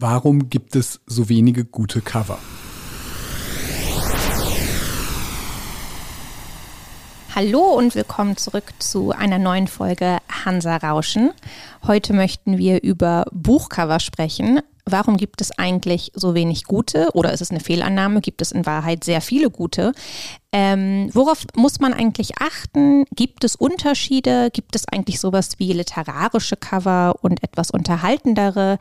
Warum gibt es so wenige gute Cover? Hallo und willkommen zurück zu einer neuen Folge Hansa Rauschen. Heute möchten wir über Buchcover sprechen. Warum gibt es eigentlich so wenig gute oder ist es eine Fehlannahme? Gibt es in Wahrheit sehr viele gute? Ähm, worauf muss man eigentlich achten? Gibt es Unterschiede? Gibt es eigentlich sowas wie literarische Cover und etwas unterhaltendere?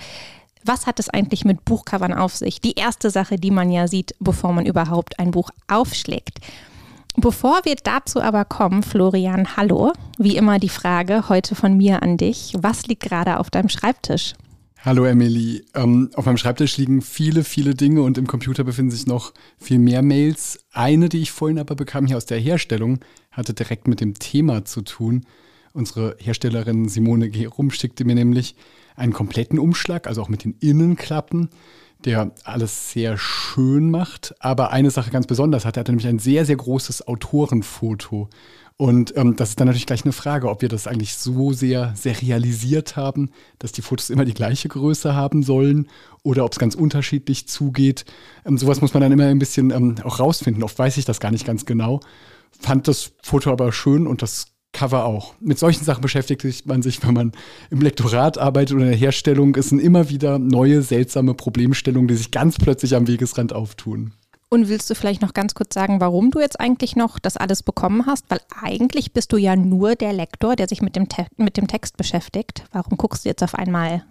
Was hat es eigentlich mit Buchcovern auf sich? Die erste Sache, die man ja sieht, bevor man überhaupt ein Buch aufschlägt. Bevor wir dazu aber kommen, Florian, hallo. Wie immer die Frage heute von mir an dich. Was liegt gerade auf deinem Schreibtisch? Hallo Emily. Ähm, auf meinem Schreibtisch liegen viele, viele Dinge und im Computer befinden sich noch viel mehr Mails. Eine, die ich vorhin aber bekam hier aus der Herstellung, hatte direkt mit dem Thema zu tun. Unsere Herstellerin Simone Gerum schickte mir nämlich einen kompletten Umschlag, also auch mit den Innenklappen, der alles sehr schön macht. Aber eine Sache ganz besonders hat, er hatte nämlich ein sehr, sehr großes Autorenfoto. Und ähm, das ist dann natürlich gleich eine Frage, ob wir das eigentlich so sehr, realisiert haben, dass die Fotos immer die gleiche Größe haben sollen oder ob es ganz unterschiedlich zugeht. Ähm, sowas muss man dann immer ein bisschen ähm, auch rausfinden. Oft weiß ich das gar nicht ganz genau. Fand das Foto aber schön und das Cover auch. Mit solchen Sachen beschäftigt man sich, wenn man im Lektorat arbeitet oder in der Herstellung. Es sind immer wieder neue, seltsame Problemstellungen, die sich ganz plötzlich am Wegesrand auftun. Und willst du vielleicht noch ganz kurz sagen, warum du jetzt eigentlich noch das alles bekommen hast? Weil eigentlich bist du ja nur der Lektor, der sich mit dem, Te mit dem Text beschäftigt. Warum guckst du jetzt auf einmal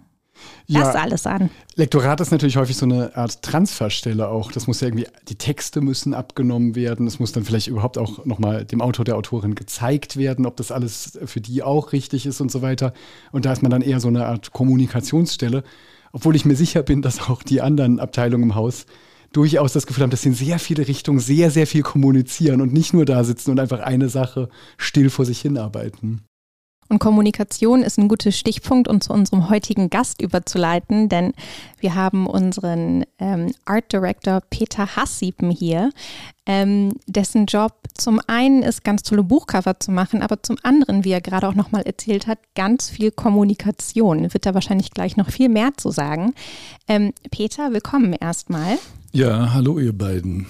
ja, das alles an. Lektorat ist natürlich häufig so eine Art Transferstelle auch. Das muss ja irgendwie, die Texte müssen abgenommen werden. Es muss dann vielleicht überhaupt auch nochmal dem Autor, der Autorin gezeigt werden, ob das alles für die auch richtig ist und so weiter. Und da ist man dann eher so eine Art Kommunikationsstelle. Obwohl ich mir sicher bin, dass auch die anderen Abteilungen im Haus durchaus das Gefühl haben, dass sie in sehr viele Richtungen sehr, sehr viel kommunizieren und nicht nur da sitzen und einfach eine Sache still vor sich hinarbeiten. Und Kommunikation ist ein guter Stichpunkt, um zu unserem heutigen Gast überzuleiten, denn wir haben unseren ähm, Art Director Peter Hassiepen hier, ähm, dessen Job zum einen ist, ganz tolle Buchcover zu machen, aber zum anderen, wie er gerade auch nochmal erzählt hat, ganz viel Kommunikation. Wird er wahrscheinlich gleich noch viel mehr zu sagen. Ähm, Peter, willkommen erstmal. Ja, hallo ihr beiden.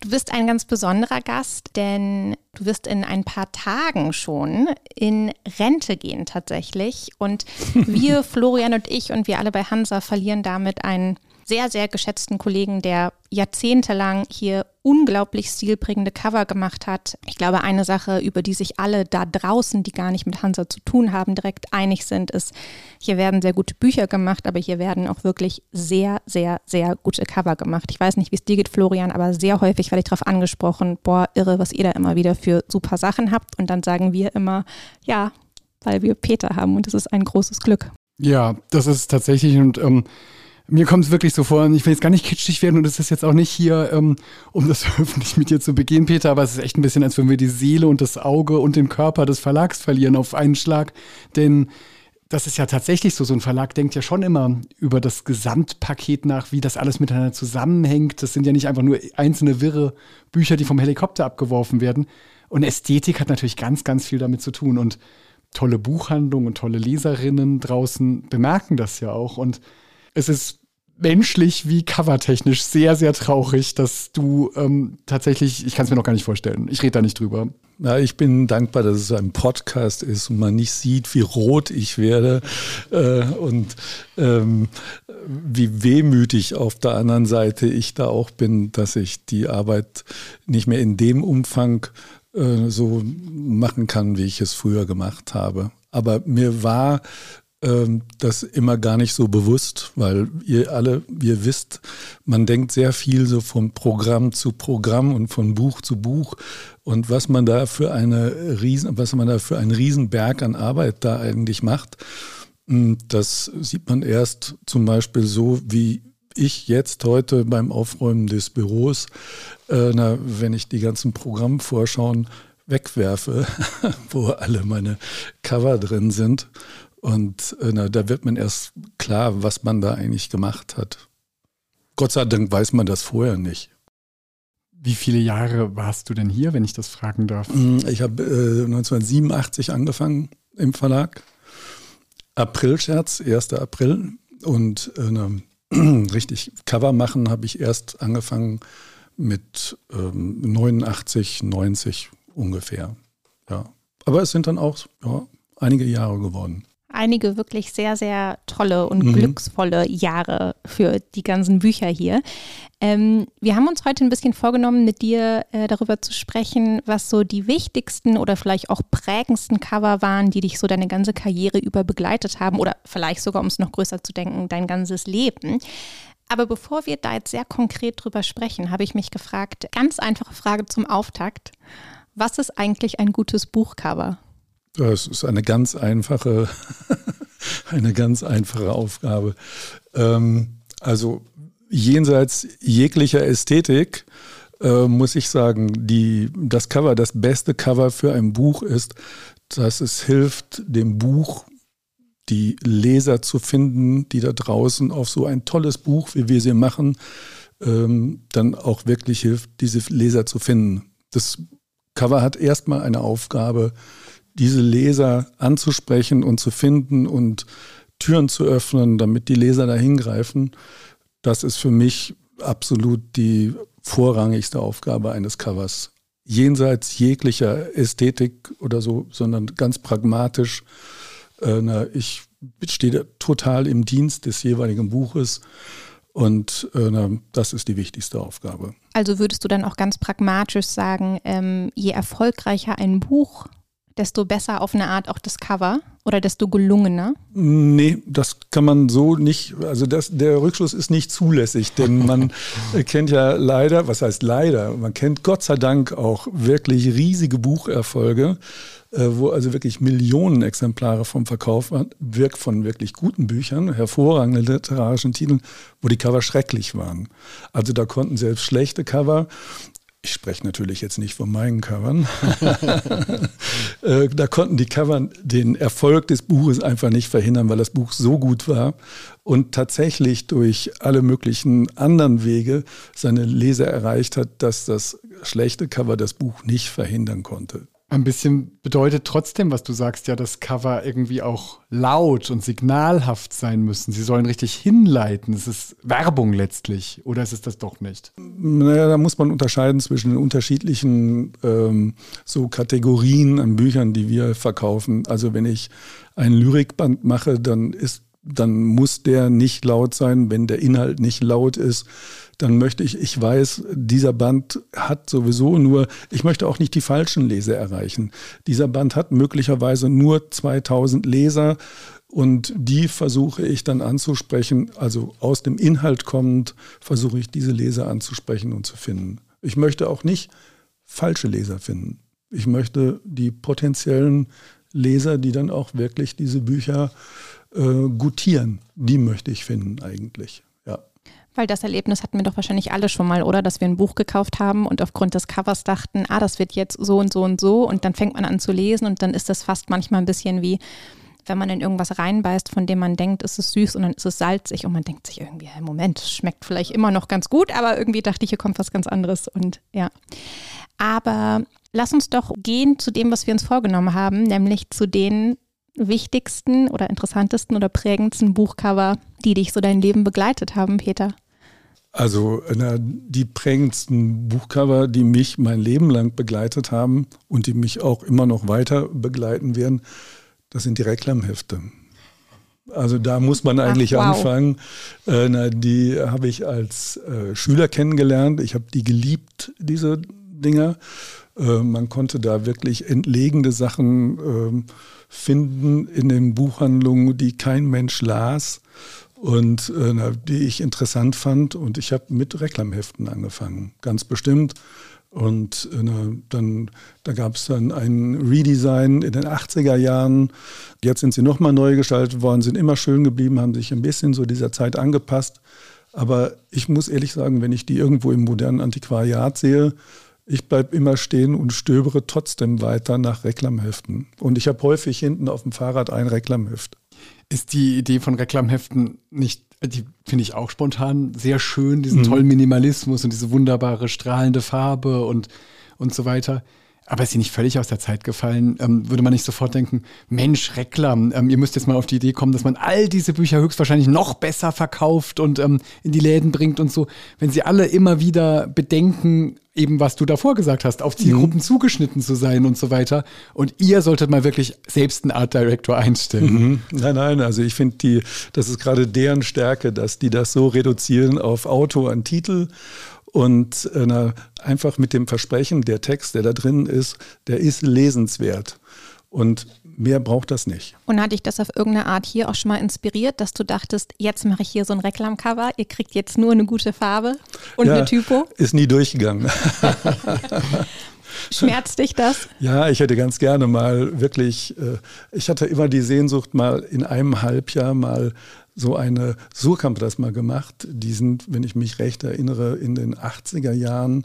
Du bist ein ganz besonderer Gast, denn du wirst in ein paar Tagen schon in Rente gehen tatsächlich. Und wir, Florian und ich und wir alle bei Hansa verlieren damit einen sehr, sehr geschätzten Kollegen, der jahrzehntelang hier unglaublich stilprägende Cover gemacht hat. Ich glaube, eine Sache, über die sich alle da draußen, die gar nicht mit Hansa zu tun haben, direkt einig sind, ist, hier werden sehr gute Bücher gemacht, aber hier werden auch wirklich sehr, sehr, sehr gute Cover gemacht. Ich weiß nicht, wie es dir geht, Florian, aber sehr häufig werde ich darauf angesprochen, boah, irre, was ihr da immer wieder für super Sachen habt. Und dann sagen wir immer, ja, weil wir Peter haben und das ist ein großes Glück. Ja, das ist tatsächlich und ähm, mir kommt es wirklich so vor, und ich will jetzt gar nicht kitschig werden und es ist jetzt auch nicht hier, ähm, um das öffentlich mit dir zu begehen, Peter, aber es ist echt ein bisschen, als würden wir die Seele und das Auge und den Körper des Verlags verlieren auf einen Schlag. Denn das ist ja tatsächlich so. So ein Verlag denkt ja schon immer über das Gesamtpaket nach, wie das alles miteinander zusammenhängt. Das sind ja nicht einfach nur einzelne wirre Bücher, die vom Helikopter abgeworfen werden. Und Ästhetik hat natürlich ganz, ganz viel damit zu tun. Und tolle Buchhandlungen und tolle Leserinnen draußen bemerken das ja auch. Und es ist menschlich wie covertechnisch sehr, sehr traurig, dass du ähm, tatsächlich, ich kann es mir noch gar nicht vorstellen, ich rede da nicht drüber. Ja, ich bin dankbar, dass es ein Podcast ist und man nicht sieht, wie rot ich werde äh, und ähm, wie wehmütig auf der anderen Seite ich da auch bin, dass ich die Arbeit nicht mehr in dem Umfang äh, so machen kann, wie ich es früher gemacht habe. Aber mir war ähm, das immer gar nicht so bewusst, weil ihr alle, ihr wisst, man denkt sehr viel so von Programm zu Programm und von Buch zu Buch und was man da für eine riesen, was man da für einen Riesenberg an Arbeit da eigentlich macht. Hm, das sieht man erst zum Beispiel so, wie ich jetzt heute beim Aufräumen des Büros, äh, na, wenn ich die ganzen Programmvorschauen wegwerfe, wo alle meine Cover drin sind und äh, na, da wird man erst klar, was man da eigentlich gemacht hat. Gott sei Dank weiß man das vorher nicht. Wie viele Jahre warst du denn hier, wenn ich das fragen darf? Hm, ich habe äh, 1987 angefangen im Verlag. Aprilscherz, 1. April. Und äh, Richtig, Cover machen habe ich erst angefangen mit ähm, 89, 90 ungefähr. Ja. Aber es sind dann auch ja, einige Jahre geworden einige wirklich sehr, sehr tolle und mhm. glücksvolle Jahre für die ganzen Bücher hier. Ähm, wir haben uns heute ein bisschen vorgenommen, mit dir äh, darüber zu sprechen, was so die wichtigsten oder vielleicht auch prägendsten Cover waren, die dich so deine ganze Karriere über begleitet haben oder vielleicht sogar, um es noch größer zu denken, dein ganzes Leben. Aber bevor wir da jetzt sehr konkret drüber sprechen, habe ich mich gefragt, ganz einfache Frage zum Auftakt. Was ist eigentlich ein gutes Buchcover? Das ist eine ganz einfache, eine ganz einfache Aufgabe. Ähm, also jenseits jeglicher Ästhetik äh, muss ich sagen, die, das Cover, das beste Cover für ein Buch ist, dass es hilft, dem Buch die Leser zu finden, die da draußen auf so ein tolles Buch, wie wir sie machen, ähm, dann auch wirklich hilft, diese Leser zu finden. Das Cover hat erstmal eine Aufgabe, diese Leser anzusprechen und zu finden und Türen zu öffnen, damit die Leser da hingreifen, das ist für mich absolut die vorrangigste Aufgabe eines Covers. Jenseits jeglicher Ästhetik oder so, sondern ganz pragmatisch. Äh, na, ich stehe total im Dienst des jeweiligen Buches und äh, na, das ist die wichtigste Aufgabe. Also würdest du dann auch ganz pragmatisch sagen, ähm, je erfolgreicher ein Buch desto besser auf eine Art auch das Cover oder desto gelungener? Nee, das kann man so nicht, also das, der Rückschluss ist nicht zulässig, denn man kennt ja leider, was heißt leider, man kennt Gott sei Dank auch wirklich riesige Bucherfolge, äh, wo also wirklich Millionen Exemplare vom Verkauf wirkt von wirklich guten Büchern, hervorragenden literarischen Titeln, wo die Cover schrecklich waren. Also da konnten selbst schlechte Cover ich spreche natürlich jetzt nicht von meinen Covern. Äh, da konnten die Cover den Erfolg des Buches einfach nicht verhindern, weil das Buch so gut war und tatsächlich durch alle möglichen anderen Wege seine Leser erreicht hat, dass das schlechte Cover das Buch nicht verhindern konnte. Ein bisschen bedeutet trotzdem, was du sagst, ja, dass Cover irgendwie auch laut und signalhaft sein müssen. Sie sollen richtig hinleiten. Es ist Werbung letztlich. Oder ist es das doch nicht? Naja, da muss man unterscheiden zwischen den unterschiedlichen ähm, so Kategorien an Büchern, die wir verkaufen. Also wenn ich ein Lyrikband mache, dann ist dann muss der nicht laut sein. Wenn der Inhalt nicht laut ist, dann möchte ich, ich weiß, dieser Band hat sowieso nur, ich möchte auch nicht die falschen Leser erreichen. Dieser Band hat möglicherweise nur 2000 Leser und die versuche ich dann anzusprechen, also aus dem Inhalt kommend versuche ich diese Leser anzusprechen und zu finden. Ich möchte auch nicht falsche Leser finden. Ich möchte die potenziellen Leser, die dann auch wirklich diese Bücher äh, gutieren, die möchte ich finden eigentlich. Weil das Erlebnis hatten wir doch wahrscheinlich alle schon mal, oder? Dass wir ein Buch gekauft haben und aufgrund des Covers dachten, ah, das wird jetzt so und so und so. Und dann fängt man an zu lesen und dann ist das fast manchmal ein bisschen wie, wenn man in irgendwas reinbeißt, von dem man denkt, es ist süß und dann ist es salzig und man denkt sich irgendwie, hey, Moment, schmeckt vielleicht immer noch ganz gut, aber irgendwie dachte ich, hier kommt was ganz anderes und ja. Aber lass uns doch gehen zu dem, was wir uns vorgenommen haben, nämlich zu den wichtigsten oder interessantesten oder prägendsten Buchcover, die dich so dein Leben begleitet haben, Peter? Also na, die prägendsten Buchcover, die mich mein Leben lang begleitet haben und die mich auch immer noch weiter begleiten werden, das sind die Reklamhefte. Also da muss man eigentlich Ach, wow. anfangen. Äh, na, die habe ich als äh, Schüler kennengelernt. Ich habe die geliebt, diese Dinger. Äh, man konnte da wirklich entlegene Sachen ähm, finden in den Buchhandlungen, die kein Mensch las und äh, die ich interessant fand. Und ich habe mit Reklamheften angefangen, ganz bestimmt. Und äh, dann, da gab es dann ein Redesign in den 80er Jahren. Jetzt sind sie nochmal neu gestaltet worden, sind immer schön geblieben, haben sich ein bisschen so dieser Zeit angepasst. Aber ich muss ehrlich sagen, wenn ich die irgendwo im modernen Antiquariat sehe, ich bleibe immer stehen und stöbere trotzdem weiter nach Reklamheften. Und ich habe häufig hinten auf dem Fahrrad ein Reklamheft. Ist die Idee von Reklamheften nicht, die finde ich auch spontan sehr schön, diesen mhm. tollen Minimalismus und diese wunderbare strahlende Farbe und, und so weiter. Aber ist sie nicht völlig aus der Zeit gefallen? Ähm, würde man nicht sofort denken, Mensch, Reklam, ähm, ihr müsst jetzt mal auf die Idee kommen, dass man all diese Bücher höchstwahrscheinlich noch besser verkauft und ähm, in die Läden bringt und so. Wenn sie alle immer wieder bedenken, eben was du davor gesagt hast, auf Zielgruppen mhm. zugeschnitten zu sein und so weiter. Und ihr solltet mal wirklich selbst einen Art Director einstellen. Mhm. Nein, nein, also ich finde die, das ist gerade deren Stärke, dass die das so reduzieren auf Autor an Titel und äh, einfach mit dem Versprechen, der Text, der da drin ist, der ist lesenswert. Und mehr braucht das nicht. Und hat dich das auf irgendeine Art hier auch schon mal inspiriert, dass du dachtest, jetzt mache ich hier so ein Reklamcover, ihr kriegt jetzt nur eine gute Farbe und ja, eine Typo? Ist nie durchgegangen. Schmerzt dich das? Ja, ich hätte ganz gerne mal wirklich, äh, ich hatte immer die Sehnsucht, mal in einem Halbjahr mal so eine, Surkamp das mal gemacht. Die sind, wenn ich mich recht erinnere, in den 80er Jahren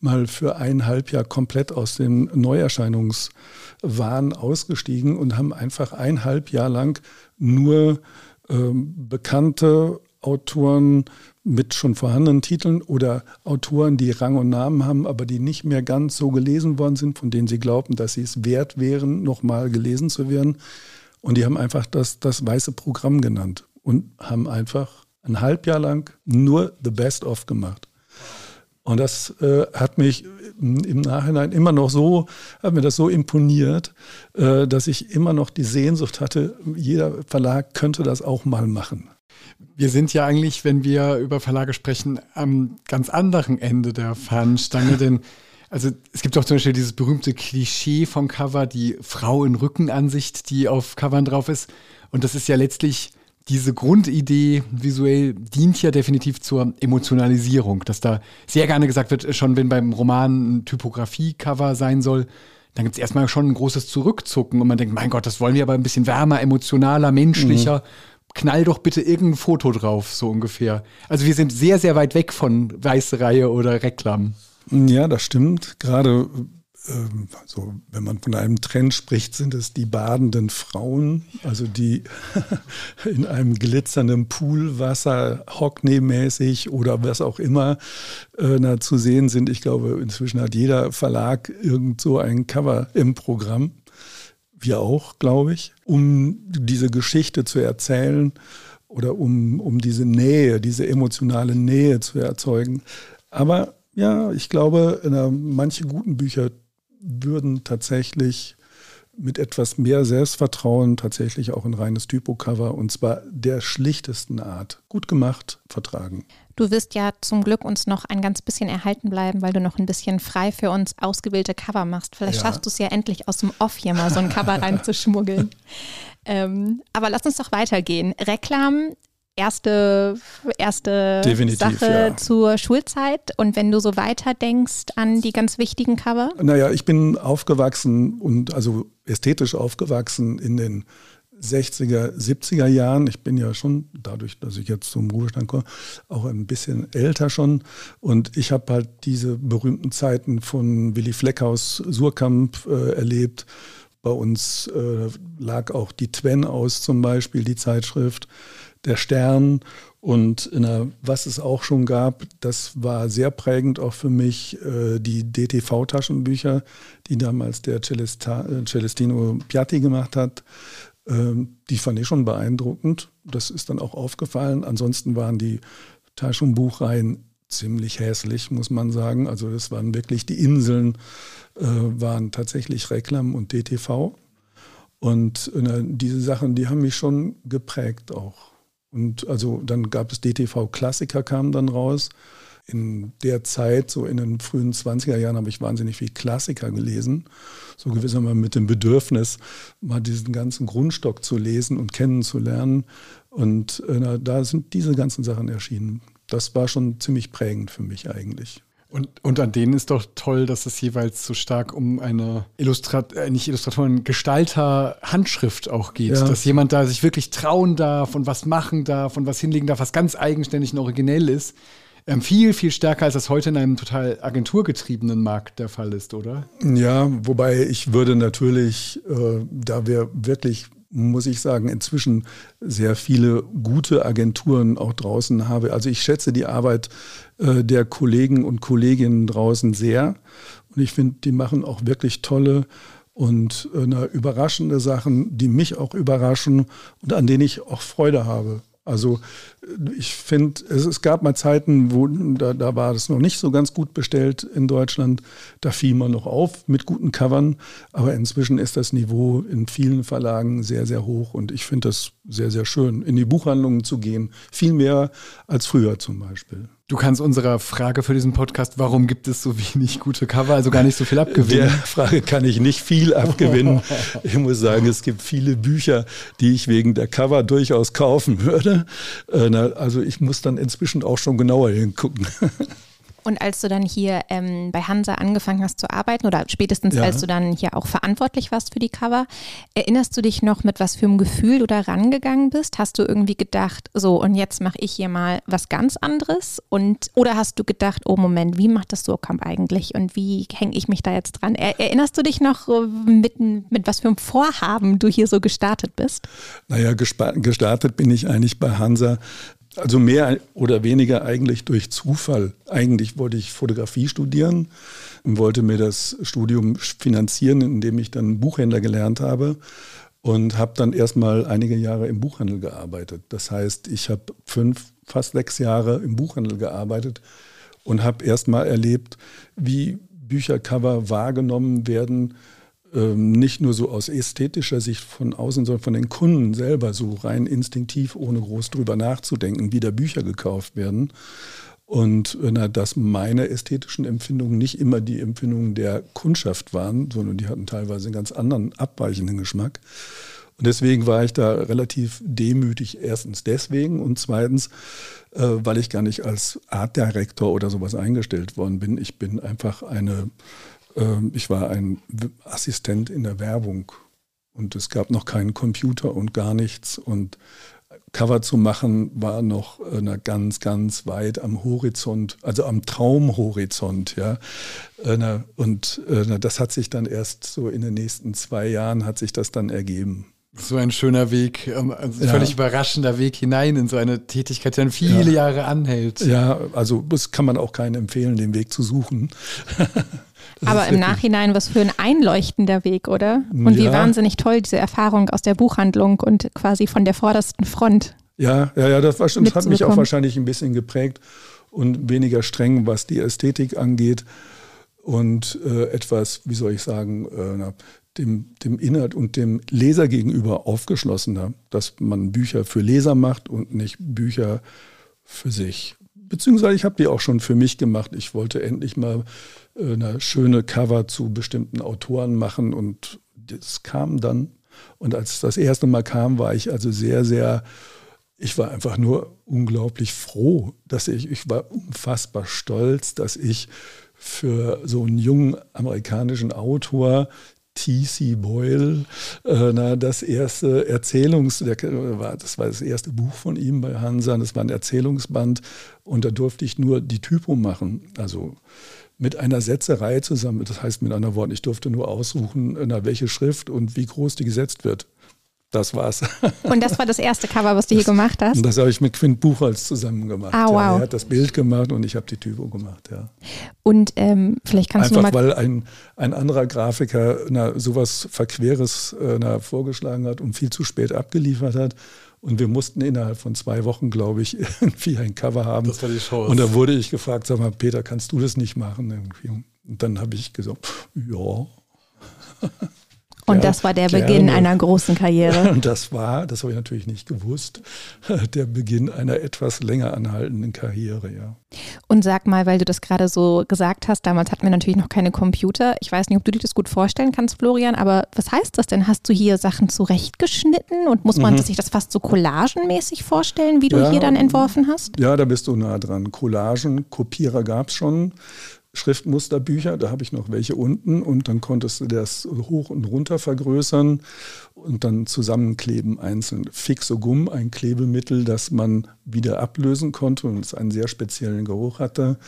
mal für ein Halbjahr komplett aus dem Neuerscheinungswahn ausgestiegen und haben einfach ein halb Jahr lang nur ähm, bekannte Autoren mit schon vorhandenen Titeln oder Autoren, die Rang und Namen haben, aber die nicht mehr ganz so gelesen worden sind, von denen sie glaubten, dass sie es wert wären, nochmal gelesen zu werden. Und die haben einfach das, das weiße Programm genannt und haben einfach ein Halbjahr lang nur The Best of gemacht. Und das äh, hat mich im Nachhinein immer noch so, hat mir das so imponiert, äh, dass ich immer noch die Sehnsucht hatte, jeder Verlag könnte das auch mal machen. Wir sind ja eigentlich, wenn wir über Verlage sprechen, am ganz anderen Ende der Fahnenstange, denn also es gibt auch zum Beispiel dieses berühmte Klischee vom Cover, die Frau in Rückenansicht, die auf Covern drauf ist. Und das ist ja letztlich diese Grundidee visuell dient ja definitiv zur Emotionalisierung, dass da sehr gerne gesagt wird, schon wenn beim Roman ein Typografie-Cover sein soll, dann gibt es erstmal schon ein großes Zurückzucken und man denkt, mein Gott, das wollen wir aber ein bisschen wärmer, emotionaler, menschlicher. Mhm. Knall doch bitte irgendein Foto drauf, so ungefähr. Also wir sind sehr, sehr weit weg von weiße Reihe oder Reklam. Ja, das stimmt. Gerade ähm, so, wenn man von einem Trend spricht, sind es die badenden Frauen, also die in einem glitzernden Poolwasser Hockney-mäßig oder was auch immer äh, zu sehen sind. Ich glaube, inzwischen hat jeder Verlag irgend so ein Cover im Programm. Wir auch, glaube ich, um diese Geschichte zu erzählen oder um, um diese Nähe, diese emotionale Nähe zu erzeugen. Aber ja, ich glaube, manche guten Bücher würden tatsächlich mit etwas mehr Selbstvertrauen tatsächlich auch ein reines Typo-Cover und zwar der schlichtesten Art, gut gemacht, vertragen. Du wirst ja zum Glück uns noch ein ganz bisschen erhalten bleiben, weil du noch ein bisschen frei für uns ausgewählte Cover machst. Vielleicht ja. schaffst du es ja endlich aus dem Off hier mal so ein Cover reinzuschmuggeln. ähm, aber lass uns doch weitergehen. Reklam erste, erste Sache ja. zur Schulzeit und wenn du so weiter denkst an die ganz wichtigen Cover? Naja, ich bin aufgewachsen und also ästhetisch aufgewachsen in den 60er, 70er Jahren. Ich bin ja schon, dadurch, dass ich jetzt zum Ruhestand komme, auch ein bisschen älter schon. Und ich habe halt diese berühmten Zeiten von Willy Fleckhaus Surkamp äh, erlebt. Bei uns äh, lag auch die Twen aus zum Beispiel, die Zeitschrift der Stern und der, was es auch schon gab, das war sehr prägend auch für mich, äh, die DTV-Taschenbücher, die damals der Celesta, äh, Celestino Piatti gemacht hat. Ähm, die fand ich schon beeindruckend. Das ist dann auch aufgefallen. Ansonsten waren die Taschenbuchreihen ziemlich hässlich, muss man sagen. Also das waren wirklich, die Inseln äh, waren tatsächlich Reklam und DTV. Und äh, diese Sachen, die haben mich schon geprägt auch. Und also dann gab es DTV Klassiker kam dann raus. In der Zeit, so in den frühen 20er Jahren, habe ich wahnsinnig viel Klassiker gelesen. So gewissermaßen mit dem Bedürfnis, mal diesen ganzen Grundstock zu lesen und kennenzulernen. Und äh, da sind diese ganzen Sachen erschienen. Das war schon ziemlich prägend für mich eigentlich. Und, und an denen ist doch toll, dass es jeweils so stark um eine Illustrat äh, nicht Illustratoren, Gestalter-Handschrift auch geht. Ja. Dass jemand da sich wirklich trauen darf und was machen darf und was hinlegen darf, was ganz eigenständig und originell ist. Ähm, viel, viel stärker, als das heute in einem total agenturgetriebenen Markt der Fall ist, oder? Ja, wobei ich würde natürlich, äh, da wir wirklich muss ich sagen, inzwischen sehr viele gute Agenturen auch draußen habe. Also ich schätze die Arbeit äh, der Kollegen und Kolleginnen draußen sehr. Und ich finde, die machen auch wirklich tolle und äh, überraschende Sachen, die mich auch überraschen und an denen ich auch Freude habe. Also ich finde, es, es, gab mal Zeiten, wo da, da war es noch nicht so ganz gut bestellt in Deutschland. Da fiel man noch auf mit guten Covern. Aber inzwischen ist das Niveau in vielen Verlagen sehr, sehr hoch. Und ich finde das sehr, sehr schön, in die Buchhandlungen zu gehen. Viel mehr als früher zum Beispiel. Du kannst unserer Frage für diesen Podcast, warum gibt es so wenig gute Cover, also gar nicht so viel abgewinnen? Der Frage kann ich nicht viel abgewinnen. Ich muss sagen, es gibt viele Bücher, die ich wegen der Cover durchaus kaufen würde. Äh, also ich muss dann inzwischen auch schon genauer hingucken. Und als du dann hier ähm, bei Hansa angefangen hast zu arbeiten oder spätestens ja. als du dann hier auch verantwortlich warst für die Cover, erinnerst du dich noch, mit was für einem Gefühl du da rangegangen bist? Hast du irgendwie gedacht, so und jetzt mache ich hier mal was ganz anderes? Und oder hast du gedacht, oh Moment, wie macht das Surkamp eigentlich und wie hänge ich mich da jetzt dran? Er, erinnerst du dich noch mit, mit was für einem Vorhaben du hier so gestartet bist? Naja, gestartet bin ich eigentlich bei Hansa also mehr oder weniger eigentlich durch Zufall. Eigentlich wollte ich Fotografie studieren und wollte mir das Studium finanzieren, indem ich dann Buchhändler gelernt habe und habe dann erstmal einige Jahre im Buchhandel gearbeitet. Das heißt, ich habe fünf, fast sechs Jahre im Buchhandel gearbeitet und habe erstmal erlebt, wie Büchercover wahrgenommen werden nicht nur so aus ästhetischer Sicht von außen, sondern von den Kunden selber so rein instinktiv, ohne groß drüber nachzudenken, wie da Bücher gekauft werden. Und äh, na, dass meine ästhetischen Empfindungen nicht immer die Empfindungen der Kundschaft waren, sondern die hatten teilweise einen ganz anderen abweichenden Geschmack. Und deswegen war ich da relativ demütig, erstens deswegen und zweitens, äh, weil ich gar nicht als Artdirektor oder sowas eingestellt worden bin. Ich bin einfach eine ähm, ich war ein Assistent in der Werbung und es gab noch keinen Computer und gar nichts und Cover zu machen war noch äh, ganz, ganz weit am Horizont, also am Traumhorizont, ja. Äh, und äh, das hat sich dann erst so in den nächsten zwei Jahren hat sich das dann ergeben. So ein schöner Weg, ähm, also ja. völlig überraschender Weg hinein in so eine Tätigkeit, die dann viele ja. Jahre anhält. Ja, also das kann man auch keinen empfehlen, den Weg zu suchen. Aber im Nachhinein was für ein einleuchtender Weg, oder? Und ja. wie wahnsinnig toll diese Erfahrung aus der Buchhandlung und quasi von der vordersten Front. Ja, ja, ja, das, war, das hat mich auch wahrscheinlich ein bisschen geprägt und weniger streng, was die Ästhetik angeht und äh, etwas, wie soll ich sagen, äh, dem, dem Inhalt und dem Leser gegenüber aufgeschlossener, dass man Bücher für Leser macht und nicht Bücher für sich. Beziehungsweise ich habe die auch schon für mich gemacht. Ich wollte endlich mal eine schöne Cover zu bestimmten Autoren machen und das kam dann. Und als das erste Mal kam, war ich also sehr, sehr, ich war einfach nur unglaublich froh, dass ich, ich war unfassbar stolz, dass ich für so einen jungen amerikanischen Autor T.C. Boyle, äh, na, das erste Erzählungs, der, das war das erste Buch von ihm bei Hansa, das war ein Erzählungsband und da durfte ich nur die Typo machen, also mit einer Setzerei zusammen, das heißt mit anderen Worten, ich durfte nur aussuchen, na, welche Schrift und wie groß die gesetzt wird. Das war's. Und das war das erste Cover, was du hier gemacht hast? Das habe ich mit Quint Buchholz zusammen gemacht. Ah, wow. Ja, er hat das Bild gemacht und ich habe die Typo gemacht, ja. Und ähm, vielleicht kannst Einfach, du mal... weil ein, ein anderer Grafiker na, sowas Verqueres äh, na, vorgeschlagen hat und viel zu spät abgeliefert hat. Und wir mussten innerhalb von zwei Wochen, glaube ich, irgendwie ein Cover haben. Das war die Chance. Und da wurde ich gefragt, sag mal, Peter, kannst du das nicht machen? Irgendwie. Und dann habe ich gesagt, ja. Und ja, das war der gerne. Beginn einer großen Karriere. Und das war, das habe ich natürlich nicht gewusst, der Beginn einer etwas länger anhaltenden Karriere, ja. Und sag mal, weil du das gerade so gesagt hast, damals hatten wir natürlich noch keine Computer. Ich weiß nicht, ob du dir das gut vorstellen kannst, Florian, aber was heißt das denn? Hast du hier Sachen zurechtgeschnitten und muss man mhm. sich das fast so collagenmäßig vorstellen, wie du ja, hier dann entworfen hast? Ja, da bist du nah dran. Collagen, Kopierer gab es schon. Schriftmusterbücher, da habe ich noch welche unten und dann konntest du das hoch und runter vergrößern und dann zusammenkleben einzeln. Fixogum, ein Klebemittel, das man wieder ablösen konnte und es einen sehr speziellen Geruch hatte.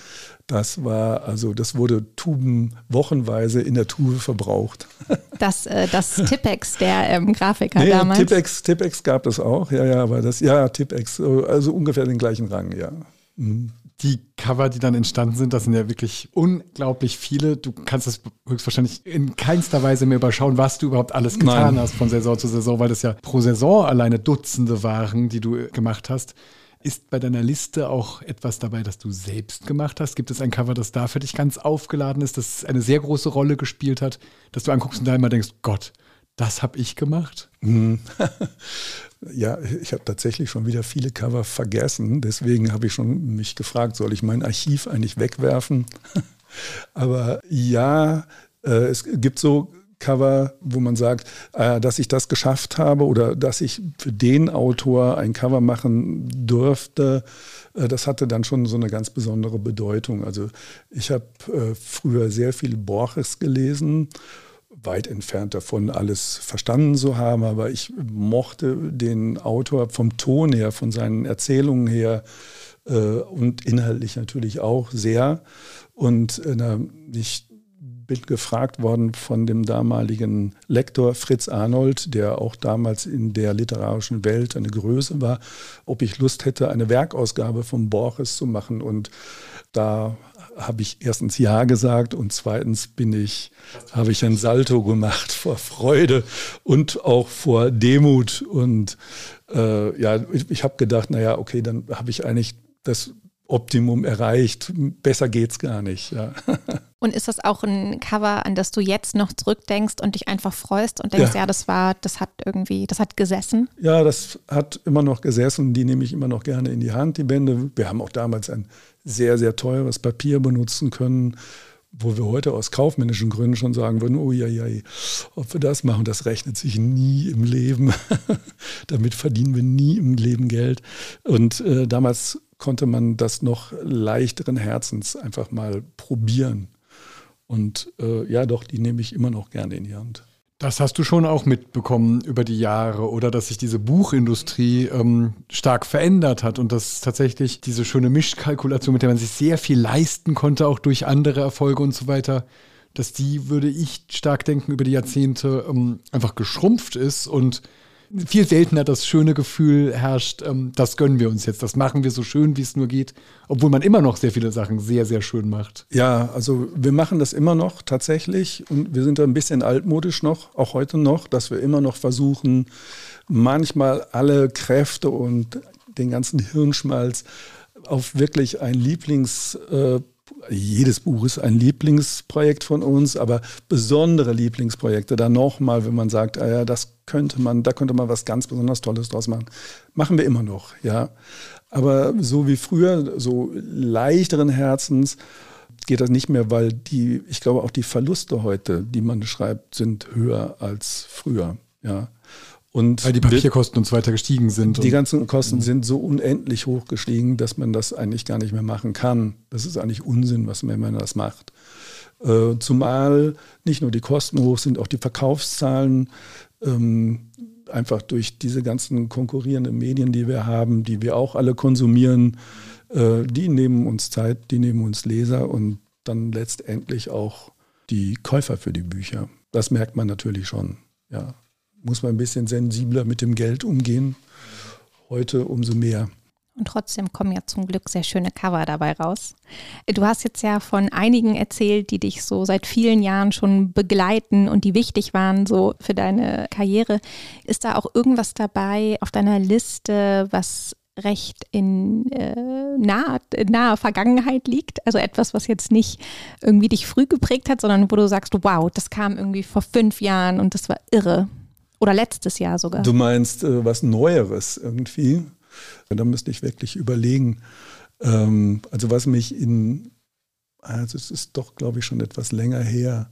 Das war, also das wurde Tuben wochenweise in der Tube verbraucht. Das, äh, das Tippex der ähm, Grafiker nee, damals. Tippex, Tippex gab es auch, ja, ja, aber das, ja, Tippex, also ungefähr den gleichen Rang, ja. Mhm. Die Cover, die dann entstanden sind, das sind ja wirklich unglaublich viele. Du kannst das höchstwahrscheinlich in keinster Weise mehr überschauen, was du überhaupt alles getan Nein. hast von Saison zu Saison, weil das ja pro Saison alleine Dutzende waren, die du gemacht hast. Ist bei deiner Liste auch etwas dabei, das du selbst gemacht hast? Gibt es ein Cover, das da für dich ganz aufgeladen ist, das eine sehr große Rolle gespielt hat, dass du anguckst und da immer denkst, Gott, das habe ich gemacht? Mhm. ja, ich habe tatsächlich schon wieder viele Cover vergessen. Deswegen habe ich schon mich gefragt, soll ich mein Archiv eigentlich wegwerfen? Aber ja, äh, es gibt so Cover, wo man sagt, äh, dass ich das geschafft habe oder dass ich für den Autor ein Cover machen durfte, äh, das hatte dann schon so eine ganz besondere Bedeutung. Also ich habe früher sehr viel Borges gelesen weit entfernt davon, alles verstanden zu haben, aber ich mochte den Autor vom Ton her, von seinen Erzählungen her äh, und inhaltlich natürlich auch sehr. Und äh, ich bin gefragt worden von dem damaligen Lektor Fritz Arnold, der auch damals in der literarischen Welt eine Größe war, ob ich Lust hätte, eine Werkausgabe von Borges zu machen. Und da habe ich erstens Ja gesagt und zweitens bin ich, habe ich ein Salto gemacht vor Freude und auch vor Demut. Und äh, ja, ich, ich habe gedacht, naja, okay, dann habe ich eigentlich das Optimum erreicht. Besser geht's gar nicht. Ja. Und ist das auch ein Cover, an das du jetzt noch zurückdenkst und dich einfach freust und denkst, ja, ja das war, das hat irgendwie, das hat gesessen? Ja, das hat immer noch gesessen. Die nehme ich immer noch gerne in die Hand, die Bände. Wir haben auch damals ein sehr, sehr teures Papier benutzen können, wo wir heute aus kaufmännischen Gründen schon sagen würden, oh ja, ja, ob wir das machen, das rechnet sich nie im Leben. Damit verdienen wir nie im Leben Geld. Und äh, damals konnte man das noch leichteren Herzens einfach mal probieren. Und äh, ja, doch, die nehme ich immer noch gerne in die Hand. Das hast du schon auch mitbekommen über die Jahre oder dass sich diese Buchindustrie ähm, stark verändert hat und dass tatsächlich diese schöne Mischkalkulation, mit der man sich sehr viel leisten konnte, auch durch andere Erfolge und so weiter, dass die, würde ich stark denken, über die Jahrzehnte ähm, einfach geschrumpft ist und viel seltener das schöne Gefühl herrscht, ähm, das gönnen wir uns jetzt, das machen wir so schön, wie es nur geht, obwohl man immer noch sehr viele Sachen sehr, sehr schön macht. Ja, also wir machen das immer noch tatsächlich und wir sind da ein bisschen altmodisch noch, auch heute noch, dass wir immer noch versuchen, manchmal alle Kräfte und den ganzen Hirnschmalz auf wirklich ein Lieblings- äh, jedes Buch ist ein Lieblingsprojekt von uns, aber besondere Lieblingsprojekte dann nochmal, wenn man sagt, ah ja, das könnte man, da könnte man was ganz besonders Tolles draus machen. Machen wir immer noch, ja. Aber so wie früher, so leichteren Herzens, geht das nicht mehr, weil die, ich glaube, auch die Verluste heute, die man schreibt, sind höher als früher, ja. Und Weil die Papierkosten und so weiter gestiegen sind. Die ganzen Kosten mhm. sind so unendlich hoch gestiegen, dass man das eigentlich gar nicht mehr machen kann. Das ist eigentlich Unsinn, was man, wenn man das macht. Äh, zumal nicht nur die Kosten hoch sind, auch die Verkaufszahlen ähm, einfach durch diese ganzen konkurrierenden Medien, die wir haben, die wir auch alle konsumieren, äh, die nehmen uns Zeit, die nehmen uns Leser und dann letztendlich auch die Käufer für die Bücher. Das merkt man natürlich schon, ja muss man ein bisschen sensibler mit dem Geld umgehen. Heute umso mehr. Und trotzdem kommen ja zum Glück sehr schöne Cover dabei raus. Du hast jetzt ja von einigen erzählt, die dich so seit vielen Jahren schon begleiten und die wichtig waren so für deine Karriere. Ist da auch irgendwas dabei auf deiner Liste, was recht in äh, naher, naher Vergangenheit liegt. Also etwas, was jetzt nicht irgendwie dich früh geprägt hat, sondern wo du sagst, wow, das kam irgendwie vor fünf Jahren und das war irre. Oder letztes Jahr sogar. Du meinst äh, was Neueres irgendwie? Da müsste ich wirklich überlegen. Ähm, also was mich in, also es ist doch, glaube ich, schon etwas länger her,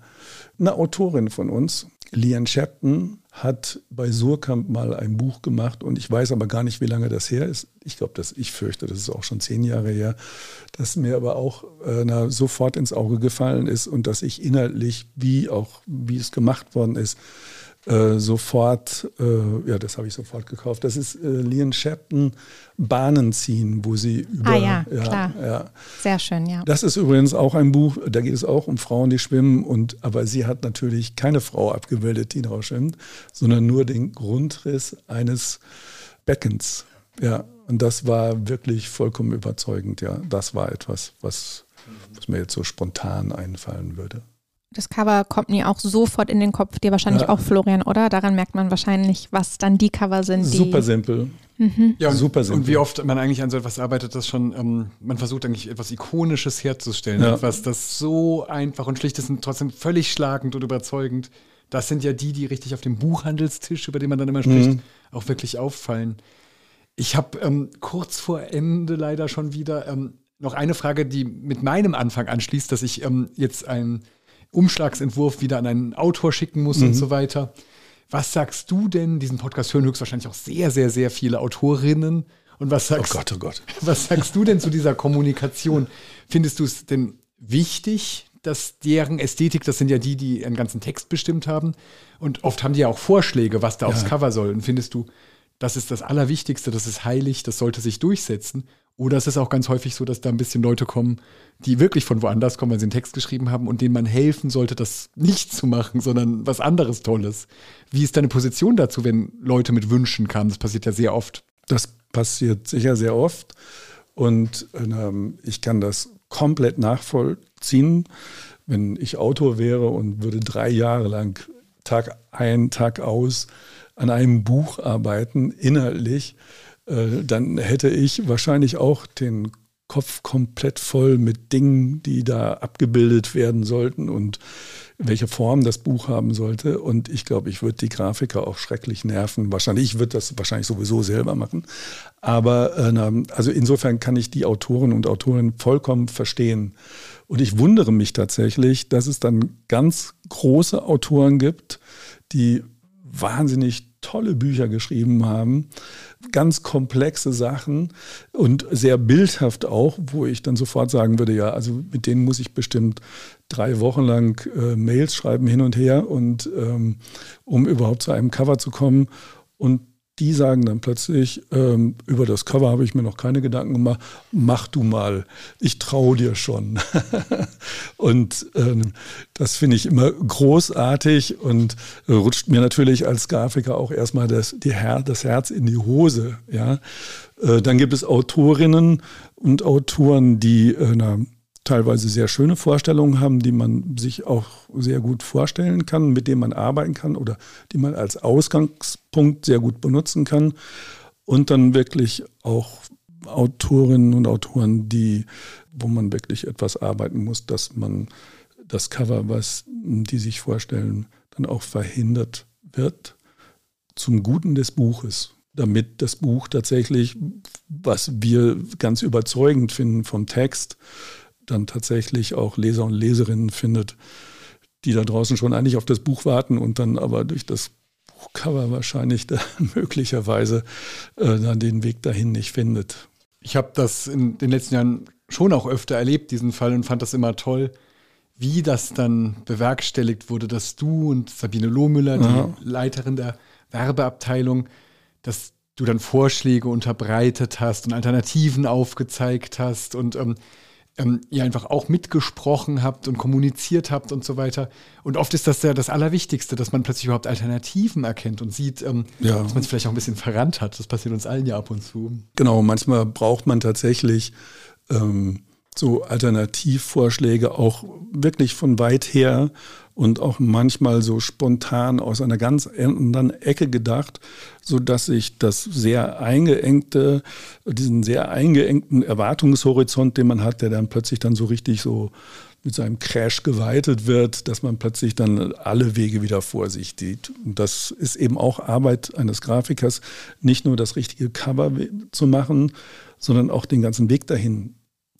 eine Autorin von uns, Lian Shepton, hat bei Surkamp mal ein Buch gemacht und ich weiß aber gar nicht, wie lange das her ist. Ich glaube, dass ich fürchte, das ist auch schon zehn Jahre her, dass mir aber auch äh, na, sofort ins Auge gefallen ist und dass ich inhaltlich, wie auch wie es gemacht worden ist, äh, sofort, äh, ja, das habe ich sofort gekauft. Das ist äh, Lian Shepton Bahnen ziehen, wo sie über. Ah ja, ja, klar. Ja. Sehr schön, ja. Das ist übrigens auch ein Buch, da geht es auch um Frauen, die schwimmen. Und, aber sie hat natürlich keine Frau abgebildet, die drauf schwimmt, sondern nur den Grundriss eines Beckens. ja. Und das war wirklich vollkommen überzeugend, ja. Das war etwas, was, was mir jetzt so spontan einfallen würde. Das Cover kommt mir auch sofort in den Kopf, dir wahrscheinlich ja. auch, Florian, oder? Daran merkt man wahrscheinlich, was dann die Cover sind. Die Super simpel. Mhm. Ja, und, Super simpel. Und wie oft man eigentlich an so etwas arbeitet, das schon, ähm, man versucht eigentlich etwas Ikonisches herzustellen. Ja. Etwas, das so einfach und schlicht ist und trotzdem völlig schlagend und überzeugend. Das sind ja die, die richtig auf dem Buchhandelstisch, über den man dann immer spricht, mhm. auch wirklich auffallen. Ich habe ähm, kurz vor Ende leider schon wieder ähm, noch eine Frage, die mit meinem Anfang anschließt, dass ich ähm, jetzt einen Umschlagsentwurf wieder an einen Autor schicken muss mhm. und so weiter. Was sagst du denn? Diesen Podcast hören höchstwahrscheinlich auch sehr, sehr, sehr viele Autorinnen. Und was sagst, oh Gott, oh Gott. was sagst du denn zu dieser Kommunikation? Findest du es denn wichtig, dass deren Ästhetik, das sind ja die, die einen ganzen Text bestimmt haben. Und oft haben die ja auch Vorschläge, was da ja. aufs Cover soll. Und findest du, das ist das Allerwichtigste, das ist heilig, das sollte sich durchsetzen? Oder ist es auch ganz häufig so, dass da ein bisschen Leute kommen, die wirklich von woanders kommen, weil sie einen Text geschrieben haben und denen man helfen sollte, das nicht zu machen, sondern was anderes Tolles? Wie ist deine Position dazu, wenn Leute mit Wünschen kamen? Das passiert ja sehr oft. Das passiert sicher sehr oft. Und ähm, ich kann das komplett nachvollziehen. Wenn ich Autor wäre und würde drei Jahre lang Tag ein, Tag aus an einem Buch arbeiten, inhaltlich, äh, dann hätte ich wahrscheinlich auch den Kopf komplett voll mit Dingen, die da abgebildet werden sollten und welche Form das Buch haben sollte. Und ich glaube, ich würde die Grafiker auch schrecklich nerven. Wahrscheinlich, ich würde das wahrscheinlich sowieso selber machen. Aber äh, also insofern kann ich die Autoren und Autorinnen vollkommen verstehen. Und ich wundere mich tatsächlich, dass es dann ganz große Autoren gibt, die wahnsinnig tolle Bücher geschrieben haben, ganz komplexe Sachen und sehr bildhaft auch, wo ich dann sofort sagen würde, ja, also mit denen muss ich bestimmt drei Wochen lang äh, Mails schreiben hin und her und ähm, um überhaupt zu einem Cover zu kommen. Und die sagen dann plötzlich, ähm, über das Cover habe ich mir noch keine Gedanken gemacht, mach du mal, ich traue dir schon. und ähm, das finde ich immer großartig und rutscht mir natürlich als Grafiker auch erstmal das, die Her das Herz in die Hose. Ja? Äh, dann gibt es Autorinnen und Autoren, die äh, teilweise sehr schöne Vorstellungen haben, die man sich auch sehr gut vorstellen kann, mit denen man arbeiten kann oder die man als Ausgangspunkt sehr gut benutzen kann. Und dann wirklich auch Autorinnen und Autoren, die, wo man wirklich etwas arbeiten muss, dass man das Cover, was die sich vorstellen, dann auch verhindert wird zum Guten des Buches, damit das Buch tatsächlich, was wir ganz überzeugend finden vom Text, dann tatsächlich auch Leser und Leserinnen findet, die da draußen schon eigentlich auf das Buch warten und dann aber durch das Buchcover wahrscheinlich da möglicherweise äh, dann den Weg dahin nicht findet. Ich habe das in den letzten Jahren schon auch öfter erlebt, diesen Fall, und fand das immer toll, wie das dann bewerkstelligt wurde, dass du und Sabine Lohmüller, die Leiterin der Werbeabteilung, dass du dann Vorschläge unterbreitet hast und Alternativen aufgezeigt hast und ähm, ähm, ihr einfach auch mitgesprochen habt und kommuniziert habt und so weiter. Und oft ist das ja das Allerwichtigste, dass man plötzlich überhaupt Alternativen erkennt und sieht, ähm, ja. dass man es vielleicht auch ein bisschen verrannt hat. Das passiert uns allen ja ab und zu. Genau, manchmal braucht man tatsächlich ähm, so Alternativvorschläge auch wirklich von weit her und auch manchmal so spontan aus einer ganz anderen Ecke gedacht, so dass sich das sehr eingeengte, diesen sehr eingeengten Erwartungshorizont, den man hat, der dann plötzlich dann so richtig so mit seinem Crash geweitet wird, dass man plötzlich dann alle Wege wieder vor sich sieht. Und das ist eben auch Arbeit eines Grafikers, nicht nur das richtige Cover zu machen, sondern auch den ganzen Weg dahin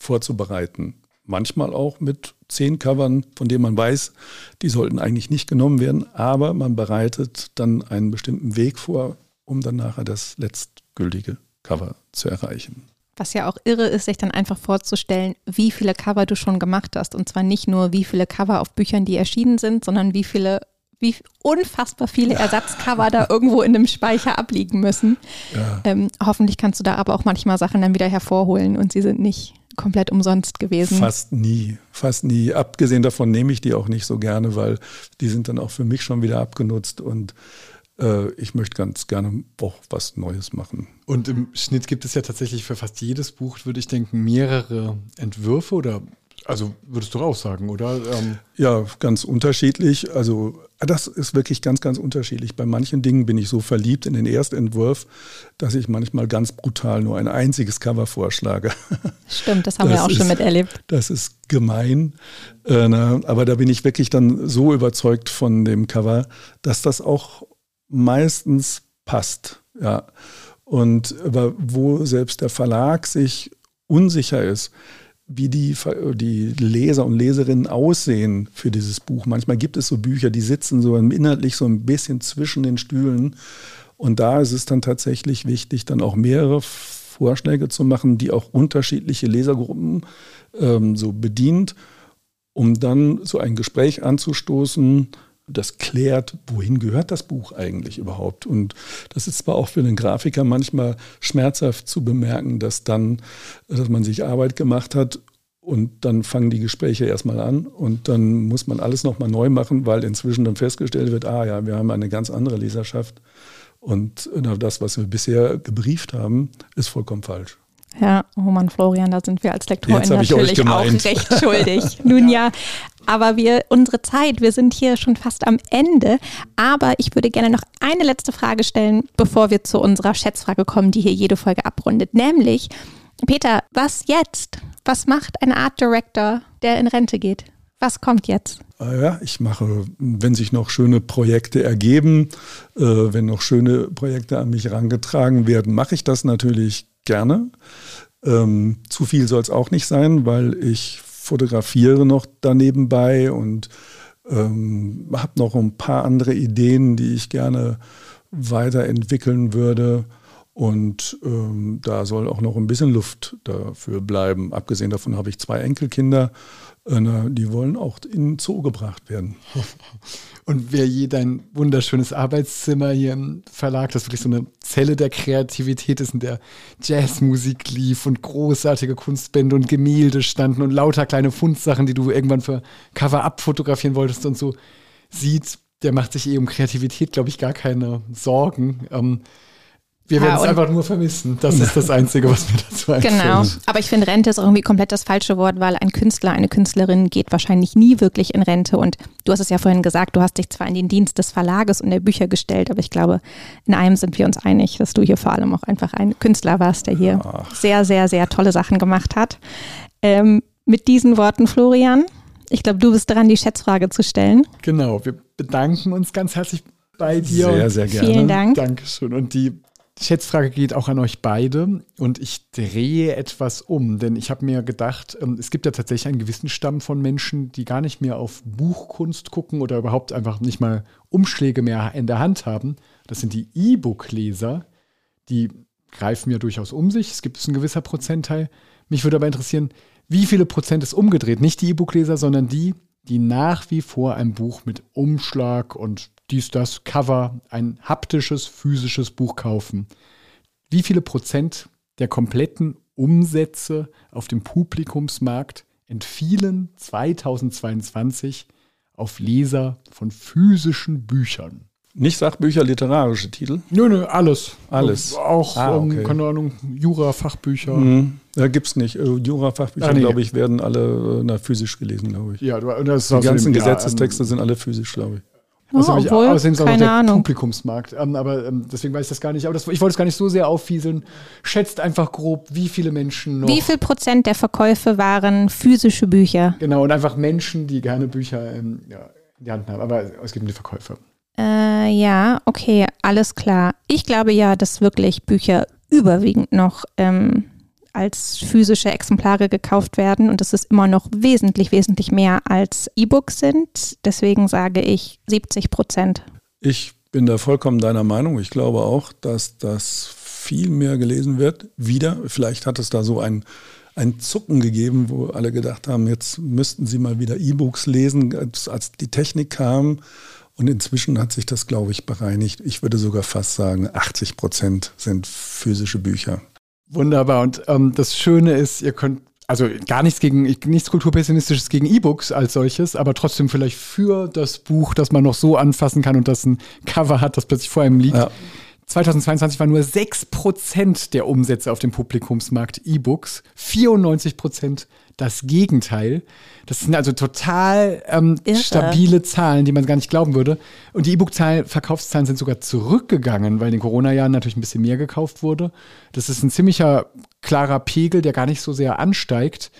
vorzubereiten. Manchmal auch mit zehn Covern, von denen man weiß, die sollten eigentlich nicht genommen werden, aber man bereitet dann einen bestimmten Weg vor, um dann nachher das letztgültige Cover zu erreichen. Was ja auch irre ist, sich dann einfach vorzustellen, wie viele Cover du schon gemacht hast. Und zwar nicht nur, wie viele Cover auf Büchern, die erschienen sind, sondern wie viele, wie unfassbar viele Ersatzcover da irgendwo in dem Speicher abliegen müssen. Ja. Ähm, hoffentlich kannst du da aber auch manchmal Sachen dann wieder hervorholen und sie sind nicht komplett umsonst gewesen? Fast nie, fast nie. Abgesehen davon nehme ich die auch nicht so gerne, weil die sind dann auch für mich schon wieder abgenutzt und äh, ich möchte ganz gerne auch was Neues machen. Und im Schnitt gibt es ja tatsächlich für fast jedes Buch, würde ich denken, mehrere Entwürfe oder also würdest du auch sagen, oder? Ähm ja, ganz unterschiedlich. Also das ist wirklich ganz, ganz unterschiedlich. Bei manchen Dingen bin ich so verliebt in den Erstentwurf, dass ich manchmal ganz brutal nur ein einziges Cover vorschlage. Stimmt, das haben das wir auch ist, schon miterlebt. Das ist gemein. Äh, na, aber da bin ich wirklich dann so überzeugt von dem Cover, dass das auch meistens passt. Ja. Und aber wo selbst der Verlag sich unsicher ist, wie die, die Leser und Leserinnen aussehen für dieses Buch. Manchmal gibt es so Bücher, die sitzen so inhaltlich so ein bisschen zwischen den Stühlen. Und da ist es dann tatsächlich wichtig, dann auch mehrere Vorschläge zu machen, die auch unterschiedliche Lesergruppen ähm, so bedient, um dann so ein Gespräch anzustoßen, das klärt, wohin gehört das Buch eigentlich überhaupt. Und das ist zwar auch für den Grafiker manchmal schmerzhaft zu bemerken, dass dann, dass man sich Arbeit gemacht hat und dann fangen die Gespräche erstmal an und dann muss man alles nochmal neu machen, weil inzwischen dann festgestellt wird, ah ja, wir haben eine ganz andere Leserschaft und das, was wir bisher gebrieft haben, ist vollkommen falsch. Ja, oh Mann, Florian, da sind wir als Lektorin natürlich auch recht schuldig. Nun ja, aber wir, unsere Zeit, wir sind hier schon fast am Ende. Aber ich würde gerne noch eine letzte Frage stellen, bevor wir zu unserer Schätzfrage kommen, die hier jede Folge abrundet. Nämlich, Peter, was jetzt? Was macht ein Art Director, der in Rente geht? Was kommt jetzt? Ah ja, ich mache, wenn sich noch schöne Projekte ergeben, äh, wenn noch schöne Projekte an mich herangetragen werden, mache ich das natürlich gerne. Ähm, zu viel soll es auch nicht sein, weil ich fotografiere noch daneben bei und ähm, habe noch ein paar andere Ideen, die ich gerne weiterentwickeln würde. Und ähm, da soll auch noch ein bisschen Luft dafür bleiben. Abgesehen davon habe ich zwei Enkelkinder äh, die wollen auch in den Zoo gebracht werden. Und wer je dein wunderschönes Arbeitszimmer hier im Verlag, das wirklich so eine Zelle der Kreativität ist, in der Jazzmusik lief und großartige Kunstbände und Gemälde standen und lauter kleine Fundsachen, die du irgendwann für Cover abfotografieren wolltest und so sieht, der macht sich eh um Kreativität, glaube ich, gar keine Sorgen. Ähm, wir werden ja, es einfach nur vermissen. Das ist das Einzige, was mir dazu einfällt. Genau. Aber ich finde, Rente ist auch irgendwie komplett das falsche Wort, weil ein Künstler, eine Künstlerin geht wahrscheinlich nie wirklich in Rente. Und du hast es ja vorhin gesagt, du hast dich zwar in den Dienst des Verlages und der Bücher gestellt, aber ich glaube, in einem sind wir uns einig, dass du hier vor allem auch einfach ein Künstler warst, der hier Ach. sehr, sehr, sehr tolle Sachen gemacht hat. Ähm, mit diesen Worten, Florian, ich glaube, du bist dran, die Schätzfrage zu stellen. Genau, wir bedanken uns ganz herzlich bei dir. Sehr, sehr gerne. Vielen Dank. Dankeschön. Und die die Schätzfrage geht auch an euch beide und ich drehe etwas um, denn ich habe mir gedacht, ähm, es gibt ja tatsächlich einen gewissen Stamm von Menschen, die gar nicht mehr auf Buchkunst gucken oder überhaupt einfach nicht mal Umschläge mehr in der Hand haben. Das sind die E-Book-Leser, die greifen ja durchaus um sich. Es gibt ein gewisser Prozentteil. Mich würde aber interessieren, wie viele Prozent ist umgedreht? Nicht die E-Book-Leser, sondern die, die nach wie vor ein Buch mit Umschlag und dies, das, Cover, ein haptisches, physisches Buch kaufen. Wie viele Prozent der kompletten Umsätze auf dem Publikumsmarkt entfielen 2022 auf Leser von physischen Büchern? Nicht Sachbücher, literarische Titel? Nö, nö, alles. Alles. Auch, ah, ähm, okay. ähm, keine Ahnung, Jura-Fachbücher. Mhm. Ja, gibt es nicht. Äh, Jura-Fachbücher, ah, nee. glaube ich, werden alle äh, na, physisch gelesen, glaube ich. Ja, das Die ganzen Gesetzestexte ja, ähm, sind alle physisch, glaube ich. Oh, außerdem, obwohl, außerdem ist auch noch der Ahnung. Publikumsmarkt. Ähm, aber ähm, deswegen weiß ich das gar nicht. Aber das, ich wollte es gar nicht so sehr auffieseln. Schätzt einfach grob, wie viele Menschen noch. Wie viel Prozent der Verkäufe waren physische Bücher? Genau, und einfach Menschen, die gerne Bücher ähm, ja, in die Hand haben. Aber es gibt die Verkäufe. Äh, ja, okay, alles klar. Ich glaube ja, dass wirklich Bücher überwiegend noch ähm, als physische Exemplare gekauft werden und es immer noch wesentlich, wesentlich mehr als E-Books sind. Deswegen sage ich 70 Prozent. Ich bin da vollkommen deiner Meinung. Ich glaube auch, dass das viel mehr gelesen wird. Wieder, vielleicht hat es da so ein, ein Zucken gegeben, wo alle gedacht haben, jetzt müssten sie mal wieder E-Books lesen, als, als die Technik kam. Und inzwischen hat sich das, glaube ich, bereinigt. Ich würde sogar fast sagen, 80 Prozent sind physische Bücher. Wunderbar. Und ähm, das Schöne ist, ihr könnt also gar nichts gegen, nichts kulturpessimistisches gegen E-Books als solches, aber trotzdem vielleicht für das Buch, das man noch so anfassen kann und das ein Cover hat, das plötzlich vor einem liegt. Ja. 2022 waren nur 6% der Umsätze auf dem Publikumsmarkt E-Books, 94% das Gegenteil. Das sind also total ähm, stabile Zahlen, die man gar nicht glauben würde. Und die E-Book-Verkaufszahlen sind sogar zurückgegangen, weil in den Corona-Jahren natürlich ein bisschen mehr gekauft wurde. Das ist ein ziemlicher klarer Pegel, der gar nicht so sehr ansteigt.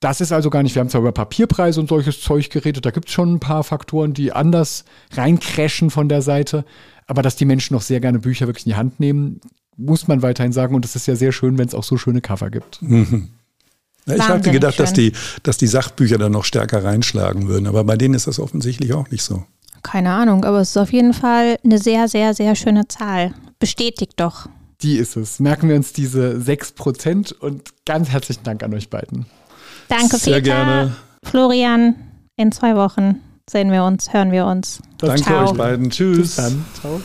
Das ist also gar nicht, wir haben zwar über Papierpreise und solches Zeug geredet, da gibt es schon ein paar Faktoren, die anders reincrashen von der Seite. Aber dass die Menschen noch sehr gerne Bücher wirklich in die Hand nehmen, muss man weiterhin sagen. Und es ist ja sehr schön, wenn es auch so schöne Cover gibt. Mhm. Ja, ich hatte gedacht, dass die, dass die Sachbücher dann noch stärker reinschlagen würden, aber bei denen ist das offensichtlich auch nicht so. Keine Ahnung, aber es ist auf jeden Fall eine sehr, sehr, sehr schöne Zahl. Bestätigt doch. Die ist es. Merken wir uns diese 6% und ganz herzlichen Dank an euch beiden. Danke, Sehr Peter. gerne. Florian, in zwei Wochen sehen wir uns, hören wir uns. Danke Ciao. euch beiden. Tschüss. Bis dann. Ciao.